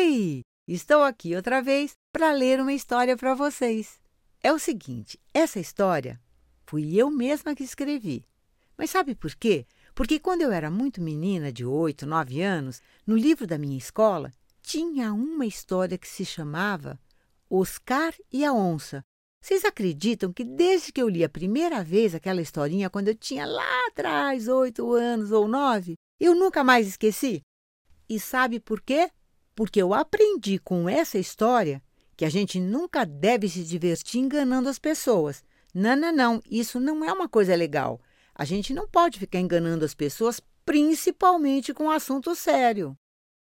Oi! Estou aqui outra vez para ler uma história para vocês. É o seguinte: essa história fui eu mesma que escrevi. Mas sabe por quê? Porque quando eu era muito menina, de 8, 9 anos, no livro da minha escola, tinha uma história que se chamava Oscar e a Onça. Vocês acreditam que desde que eu li a primeira vez aquela historinha, quando eu tinha lá atrás, oito anos ou nove, eu nunca mais esqueci? E sabe por quê? Porque eu aprendi com essa história que a gente nunca deve se divertir enganando as pessoas. Não, não, não, isso não é uma coisa legal. A gente não pode ficar enganando as pessoas, principalmente com um assunto sério.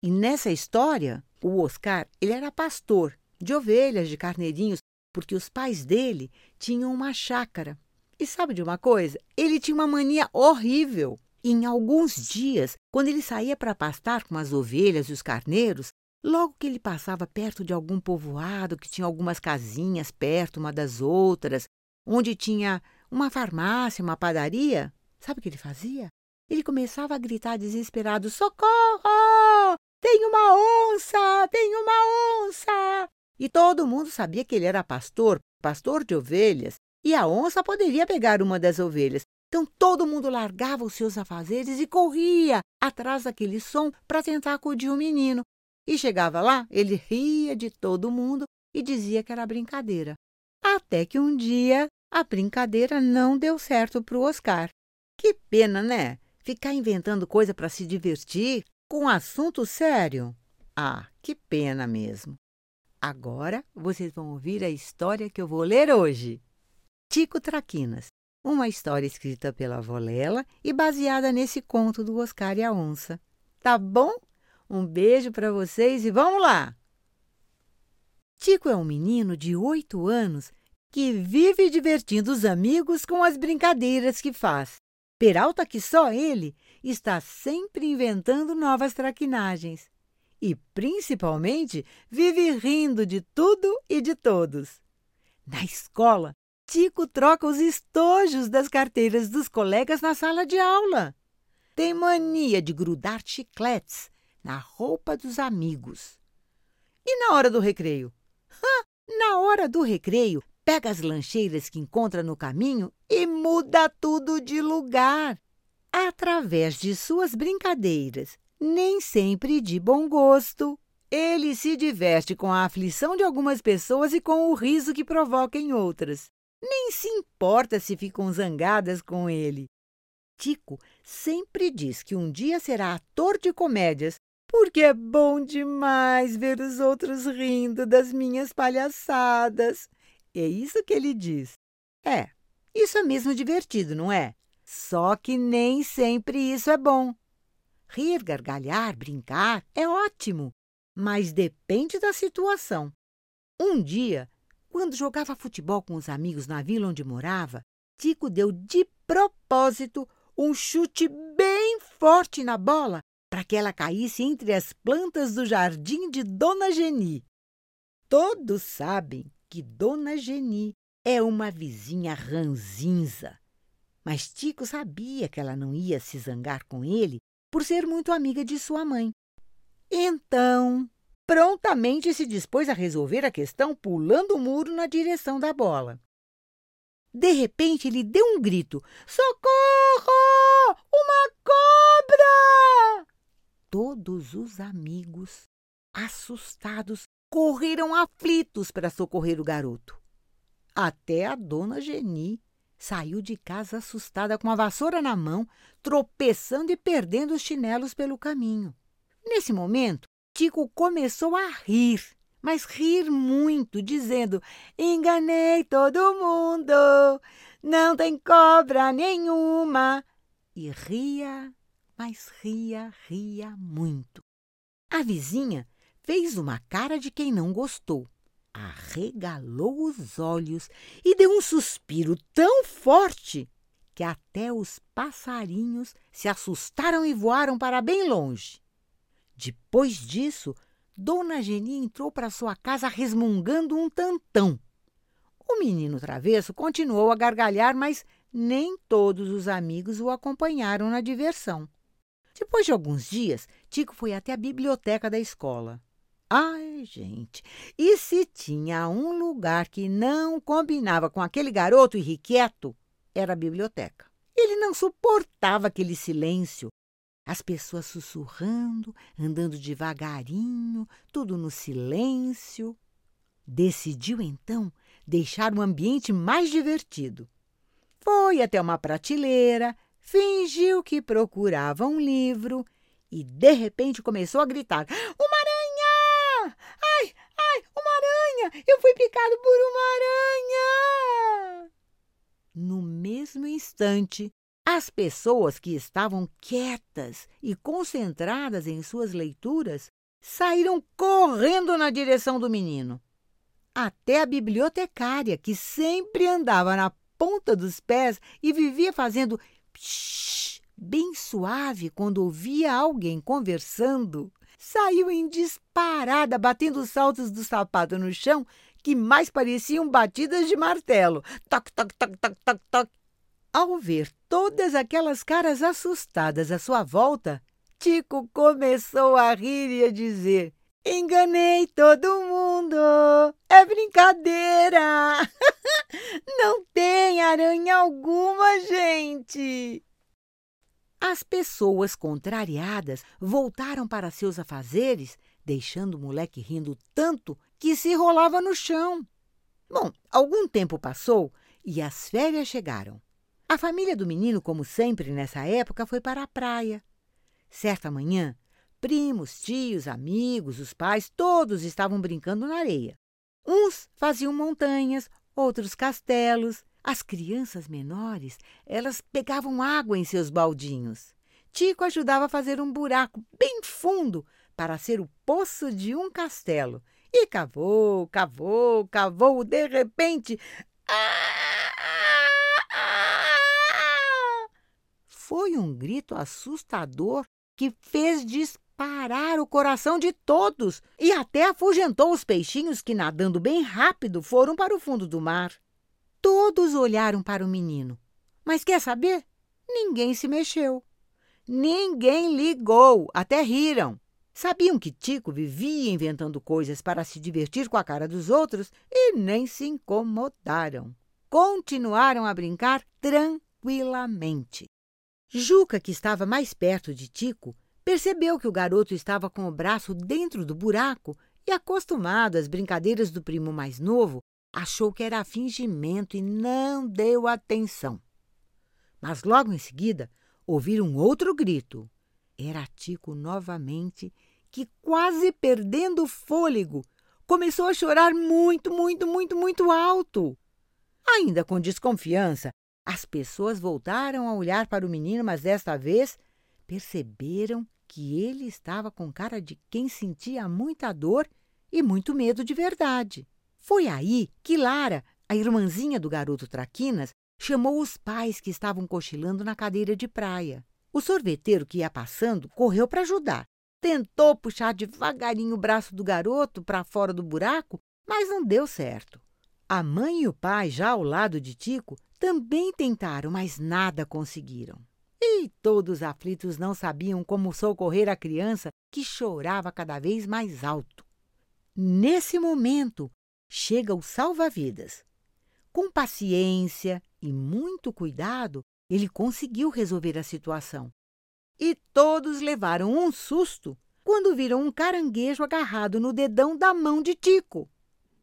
E nessa história, o Oscar, ele era pastor de ovelhas, de carneirinhos, porque os pais dele tinham uma chácara. E sabe de uma coisa? Ele tinha uma mania horrível. E em alguns dias, quando ele saía para pastar com as ovelhas e os carneiros, logo que ele passava perto de algum povoado que tinha algumas casinhas perto uma das outras, onde tinha uma farmácia, uma padaria, sabe o que ele fazia? Ele começava a gritar desesperado: Socorro! Tem uma onça! Tem uma onça! E todo mundo sabia que ele era pastor, pastor de ovelhas, e a onça poderia pegar uma das ovelhas. Então todo mundo largava os seus afazeres e corria atrás daquele som para tentar acudir o menino. E chegava lá, ele ria de todo mundo e dizia que era brincadeira. Até que um dia a brincadeira não deu certo para o Oscar. Que pena, né? Ficar inventando coisa para se divertir com um assunto sério. Ah, que pena mesmo. Agora vocês vão ouvir a história que eu vou ler hoje. Tico Traquinas, uma história escrita pela Volela e baseada nesse conto do Oscar e a Onça. Tá bom? Um beijo para vocês e vamos lá! Tico é um menino de oito anos que vive divertindo os amigos com as brincadeiras que faz. Peralta que só ele está sempre inventando novas traquinagens e, principalmente, vive rindo de tudo e de todos. Na escola, Tico troca os estojos das carteiras dos colegas na sala de aula. Tem mania de grudar chicletes na roupa dos amigos. E na hora do recreio? na hora do recreio, pega as lancheiras que encontra no caminho e muda tudo de lugar. Através de suas brincadeiras nem sempre de bom gosto. Ele se diverte com a aflição de algumas pessoas e com o riso que provoca em outras. Nem se importa se ficam zangadas com ele. Tico sempre diz que um dia será ator de comédias, porque é bom demais ver os outros rindo das minhas palhaçadas. É isso que ele diz. É, isso é mesmo divertido, não é? Só que nem sempre isso é bom. Rir, gargalhar, brincar é ótimo, mas depende da situação. Um dia, quando jogava futebol com os amigos na vila onde morava, Tico deu de propósito um chute bem forte na bola para que ela caísse entre as plantas do jardim de Dona Geni. Todos sabem que Dona Geni é uma vizinha ranzinza. Mas Tico sabia que ela não ia se zangar com ele por ser muito amiga de sua mãe. Então, prontamente se dispôs a resolver a questão pulando o muro na direção da bola. De repente, ele deu um grito: Socorro! Uma cobra! Todos os amigos, assustados, correram aflitos para socorrer o garoto. Até a dona Geni, Saiu de casa assustada com a vassoura na mão, tropeçando e perdendo os chinelos pelo caminho. Nesse momento, Tico começou a rir, mas rir muito, dizendo: Enganei todo mundo, não tem cobra nenhuma. E ria, mas ria, ria muito. A vizinha fez uma cara de quem não gostou arregalou os olhos e deu um suspiro tão forte que até os passarinhos se assustaram e voaram para bem longe. Depois disso, Dona Geni entrou para sua casa resmungando um tantão. O menino travesso continuou a gargalhar, mas nem todos os amigos o acompanharam na diversão. Depois de alguns dias, Tico foi até a biblioteca da escola. Ai, gente, e se tinha um lugar que não combinava com aquele garoto irrequieto, era a biblioteca. Ele não suportava aquele silêncio. As pessoas sussurrando, andando devagarinho, tudo no silêncio. Decidiu então deixar o ambiente mais divertido. Foi até uma prateleira, fingiu que procurava um livro e, de repente, começou a gritar: Uma aranha! Ai, ai, uma aranha! Eu fui picado por uma aranha! No mesmo instante, as pessoas que estavam quietas e concentradas em suas leituras saíram correndo na direção do menino. Até a bibliotecária, que sempre andava na ponta dos pés e vivia fazendo psh, bem suave quando ouvia alguém conversando, saiu em disparada, batendo os saltos do sapato no chão que mais pareciam batidas de martelo. Toc, toc, toc, toc, toc, toc. Ao ver todas aquelas caras assustadas à sua volta, Tico começou a rir e a dizer: Enganei todo mundo! É brincadeira! Não tem aranha alguma, gente! As pessoas contrariadas voltaram para seus afazeres, deixando o moleque rindo tanto que se rolava no chão. Bom, algum tempo passou e as férias chegaram. A família do menino, como sempre nessa época, foi para a praia. Certa manhã, primos, tios, amigos, os pais, todos estavam brincando na areia. Uns faziam montanhas, outros castelos. As crianças menores, elas pegavam água em seus baldinhos. Tico ajudava a fazer um buraco bem fundo para ser o poço de um castelo. E cavou, cavou, cavou, de repente. Foi um grito assustador que fez disparar o coração de todos e até afugentou os peixinhos que, nadando bem rápido, foram para o fundo do mar. Todos olharam para o menino. Mas quer saber? Ninguém se mexeu. Ninguém ligou, até riram. Sabiam que Tico vivia inventando coisas para se divertir com a cara dos outros e nem se incomodaram. Continuaram a brincar tranquilamente. Juca, que estava mais perto de Tico, percebeu que o garoto estava com o braço dentro do buraco e, acostumado às brincadeiras do primo mais novo, achou que era fingimento e não deu atenção. Mas logo em seguida ouviram outro grito. Era Tico novamente, que, quase perdendo o fôlego, começou a chorar muito, muito, muito, muito alto. Ainda com desconfiança, as pessoas voltaram a olhar para o menino, mas desta vez perceberam que ele estava com cara de quem sentia muita dor e muito medo de verdade. Foi aí que Lara, a irmãzinha do garoto Traquinas, chamou os pais que estavam cochilando na cadeira de praia. O sorveteiro que ia passando correu para ajudar. Tentou puxar devagarinho o braço do garoto para fora do buraco, mas não deu certo. A mãe e o pai, já ao lado de Tico, também tentaram, mas nada conseguiram. E todos aflitos não sabiam como socorrer a criança que chorava cada vez mais alto. Nesse momento, chega o salva-vidas. Com paciência e muito cuidado, ele conseguiu resolver a situação. E todos levaram um susto quando viram um caranguejo agarrado no dedão da mão de Tico.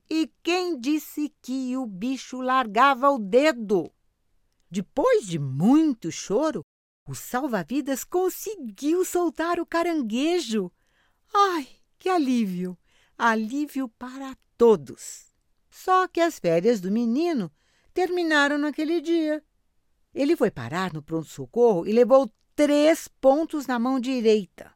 E quem disse que o bicho largava o dedo? Depois de muito choro, o salva-vidas conseguiu soltar o caranguejo. Ai, que alívio! Alívio para todos. Só que as férias do menino terminaram naquele dia. Ele foi parar no pronto-socorro e levou três pontos na mão direita.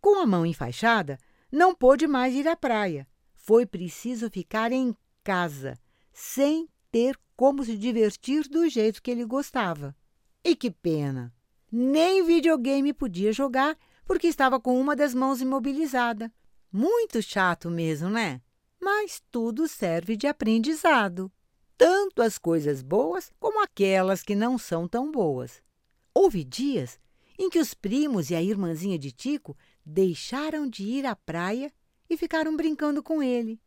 Com a mão enfaixada, não pôde mais ir à praia. Foi preciso ficar em casa, sem ter como se divertir do jeito que ele gostava. E que pena! Nem videogame podia jogar porque estava com uma das mãos imobilizada. Muito chato mesmo, né? Mas tudo serve de aprendizado, tanto as coisas boas como aquelas que não são tão boas. Houve dias em que os primos e a irmãzinha de Tico deixaram de ir à praia e ficaram brincando com ele.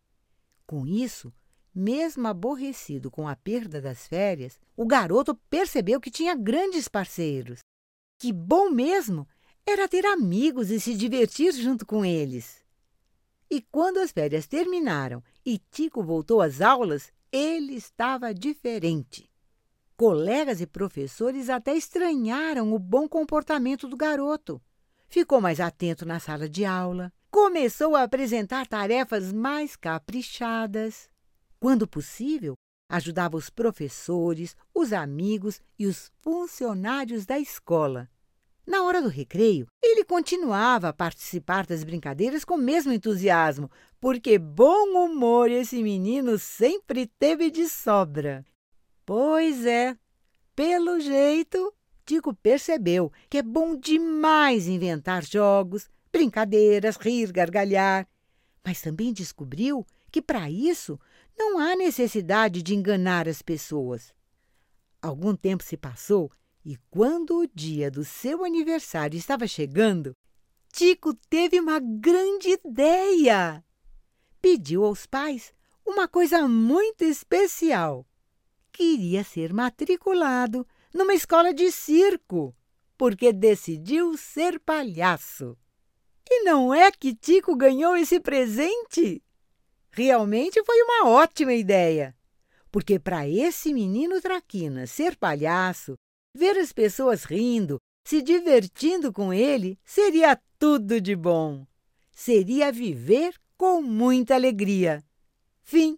Com isso, mesmo aborrecido com a perda das férias, o garoto percebeu que tinha grandes parceiros. Que bom mesmo era ter amigos e se divertir junto com eles. E quando as férias terminaram e Tico voltou às aulas, ele estava diferente. Colegas e professores até estranharam o bom comportamento do garoto. Ficou mais atento na sala de aula, começou a apresentar tarefas mais caprichadas. Quando possível, ajudava os professores, os amigos e os funcionários da escola. Na hora do recreio, ele continuava a participar das brincadeiras com o mesmo entusiasmo, porque bom humor esse menino sempre teve de sobra. Pois é, pelo jeito, Tico percebeu que é bom demais inventar jogos, brincadeiras, rir, gargalhar. Mas também descobriu que para isso não há necessidade de enganar as pessoas. Algum tempo se passou e quando o dia do seu aniversário estava chegando, Tico teve uma grande ideia. Pediu aos pais uma coisa muito especial queria ser matriculado numa escola de circo, porque decidiu ser palhaço. E não é que Tico ganhou esse presente? Realmente foi uma ótima ideia, porque para esse menino traquina ser palhaço, ver as pessoas rindo, se divertindo com ele, seria tudo de bom. Seria viver com muita alegria. Fim.